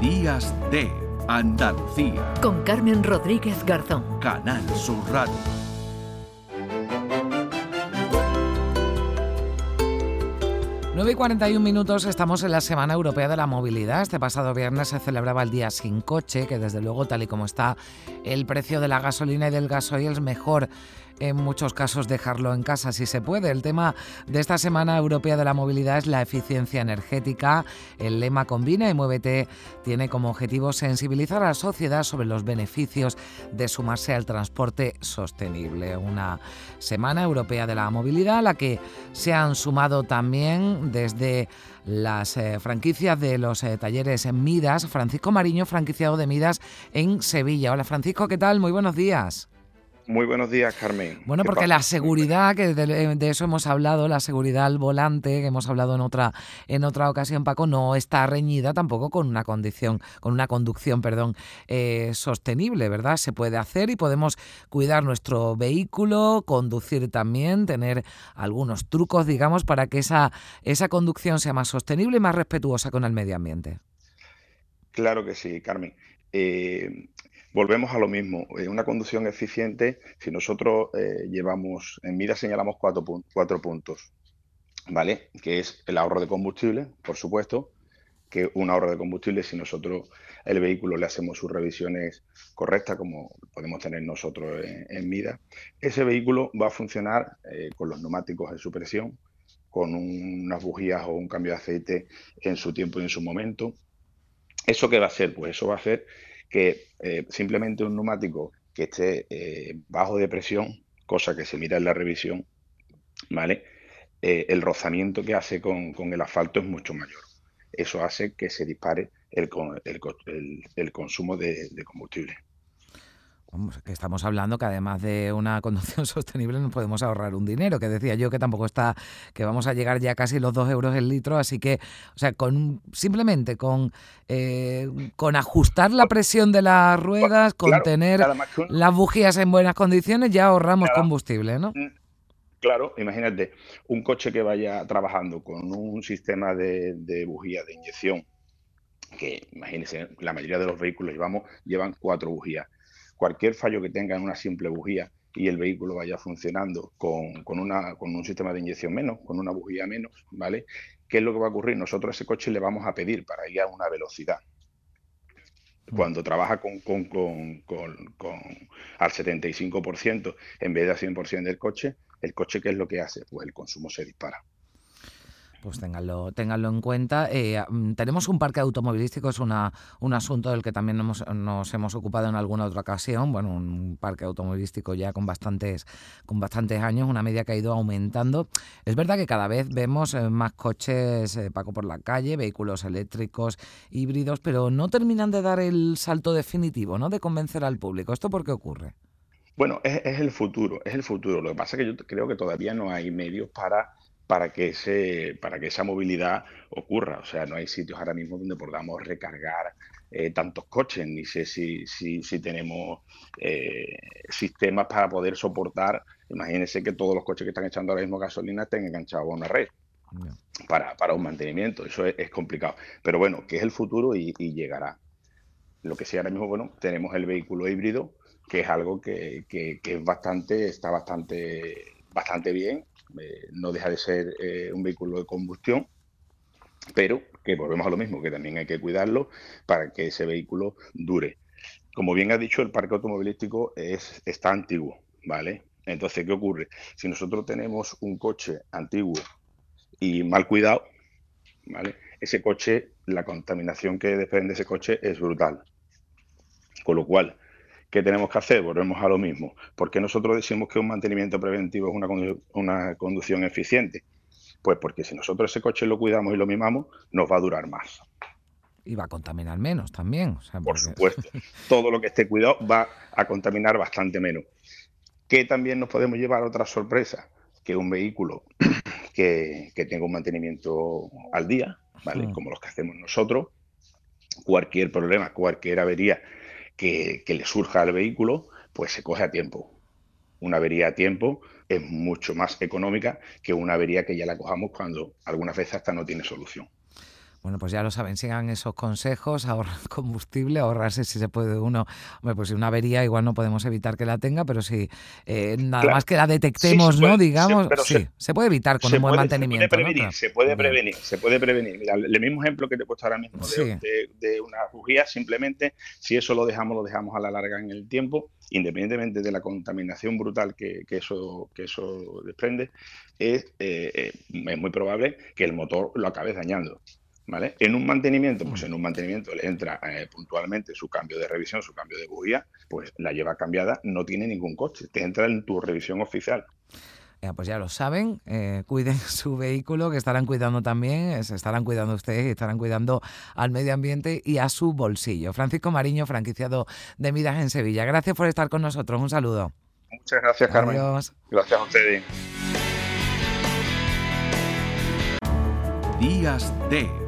Días de Andalucía. Con Carmen Rodríguez Garzón. Canal Sur Radio. Nueve y 41 minutos, estamos en la Semana Europea de la Movilidad. Este pasado viernes se celebraba el Día Sin Coche, que desde luego, tal y como está el precio de la gasolina y del gasoil, es mejor en muchos casos dejarlo en casa si se puede. El tema de esta Semana Europea de la Movilidad es la eficiencia energética. El lema Combina y Muévete tiene como objetivo sensibilizar a la sociedad sobre los beneficios de sumarse al transporte sostenible. Una Semana Europea de la Movilidad a la que se han sumado también desde las eh, franquicias de los eh, talleres Midas. Francisco Mariño, franquiciado de Midas en Sevilla. Hola Francisco, ¿qué tal? Muy buenos días. Muy buenos días, Carmen. Bueno, porque la seguridad, que de, eso hemos hablado, la seguridad al volante, que hemos hablado en otra, en otra ocasión, Paco, no está reñida tampoco con una condición, con una conducción, perdón, eh, sostenible, ¿verdad? Se puede hacer y podemos cuidar nuestro vehículo, conducir también, tener algunos trucos, digamos, para que esa, esa conducción sea más sostenible y más respetuosa con el medio ambiente. Claro que sí, Carmen. Eh, volvemos a lo mismo. una conducción eficiente, si nosotros eh, llevamos, en mira señalamos cuatro, cuatro puntos, ¿vale? Que es el ahorro de combustible, por supuesto, que un ahorro de combustible si nosotros el vehículo le hacemos sus revisiones correctas, como podemos tener nosotros en, mira, ese vehículo va a funcionar eh, con los neumáticos de supresión, con unas bujías o un cambio de aceite en su tiempo y en su momento. ¿Eso qué va a hacer? Pues eso va a hacer que eh, simplemente un neumático que esté eh, bajo de presión, cosa que se mira en la revisión, ¿vale? Eh, el rozamiento que hace con, el asfalto es mucho mayor. Eso hace que se dispare el, el, consumo de combustible que estamos hablando que además de una conducción sostenible nos podemos ahorrar un dinero, que decía yo que tampoco está, que vamos a llegar ya casi los dos euros el litro, así que, o sea, con simplemente con, eh, con ajustar la presión de las ruedas, con tener las bujías en buenas condiciones, ya ahorramos combustible, ¿no? Mm, claro, imagínate, un coche que vaya trabajando con un sistema de, de bujía de inyección, que imagínense, la mayoría de los vehículos llevamos, llevan cuatro bujías cualquier fallo que tenga en una simple bujía y el vehículo vaya funcionando con, una, con un sistema de inyección menos, con una bujía menos, ¿vale? ¿Qué es lo que va a ocurrir? Nosotros a ese coche le vamos a pedir para ir a una velocidad. Cuando trabaja con, con, con, con al 75% en vez de al 100% del coche, el coche, ¿qué es lo que hace? Pues el consumo se dispara. Pues ténganlo, en cuenta. Eh, mm, tenemos un parque automovilístico, es una, un asunto del que también nos, hemos ocupado en alguna otra ocasión. Bueno, un parque automovilístico ya con bastantes, con bastantes años, una media que ha ido aumentando. Es verdad que cada vez vemos eh, más coches, eh, Paco, por la calle, vehículos eléctricos, híbridos, pero no terminan de dar el salto definitivo, ¿no? De convencer al público. ¿Esto por qué ocurre? Bueno, es, es el futuro, es el futuro. Lo que pasa es que yo creo que todavía no hay medios para para que, ese, para que esa movilidad ocurra. O sea, no hay sitios ahora mismo donde podamos recargar eh, tantos coches, ni sé si, si, si tenemos eh, sistemas para poder soportar. Imagínense que todos los coches que están echando ahora mismo gasolina estén enganchados a una red. Para, para, un mantenimiento, eso es, complicado. Pero bueno, que es el futuro y, llegará. Lo que sí ahora mismo, bueno, tenemos el vehículo híbrido, que es algo que, que, que es bastante, está bastante, bastante bien eh, no deja de ser eh, un vehículo de combustión, pero que volvemos a lo mismo, que también hay que cuidarlo para que ese vehículo dure. Como bien ha dicho, el parque automovilístico es, está antiguo, ¿vale? Entonces, ¿qué ocurre? Si nosotros tenemos un coche antiguo y mal cuidado, ¿vale? Ese coche, la contaminación que desprende ese coche es brutal. Con lo cual, ¿Qué tenemos que hacer? Volvemos a lo mismo. ¿Por qué nosotros decimos que un mantenimiento preventivo es una, una conducción eficiente? Pues porque si nosotros ese coche lo cuidamos y lo mimamos, nos va a durar más. Y va a contaminar menos también. Por supuesto. Todo lo que esté cuidado va a contaminar bastante menos. ¿Qué también nos podemos llevar a otra sorpresa? Que un vehículo que, tenga un mantenimiento al día, ¿vale? Como los que hacemos nosotros, cualquier problema, cualquier avería que, le surja al vehículo, pues se coge a tiempo. Una avería a tiempo es mucho más económica que una avería que ya la cojamos cuando algunas veces hasta no tiene solución. Bueno, pues ya lo saben, sigan esos consejos, ahorrar combustible, ahorrarse si se puede uno. Hombre, pues si una avería igual no podemos evitar que la tenga, pero si eh, nada más que la detectemos, ¿no? Digamos, sí, se, puede evitar con un buen mantenimiento. Se puede prevenir, se puede prevenir, se puede prevenir. Mira, el mismo ejemplo que te he puesto ahora mismo de, de, una bujía, simplemente si eso lo dejamos, lo dejamos a la larga en el tiempo, independientemente de la contaminación brutal que, eso, que eso desprende, es, eh, eh, es muy probable que el motor lo acabe dañando. ¿Vale? En un mantenimiento, pues en un mantenimiento le entra eh, puntualmente su cambio de revisión, su cambio de bujía, pues la lleva cambiada, no tiene ningún coche, te entra en tu revisión oficial. pues ya lo saben, eh, cuiden su vehículo, que estarán cuidando también, eh, se estarán cuidando ustedes y estarán cuidando al medio ambiente y a su bolsillo. Francisco Mariño, franquiciado de Midas en Sevilla. Gracias por estar con nosotros. Un saludo. Muchas gracias, Carmen. Gracias a ustedes. Días de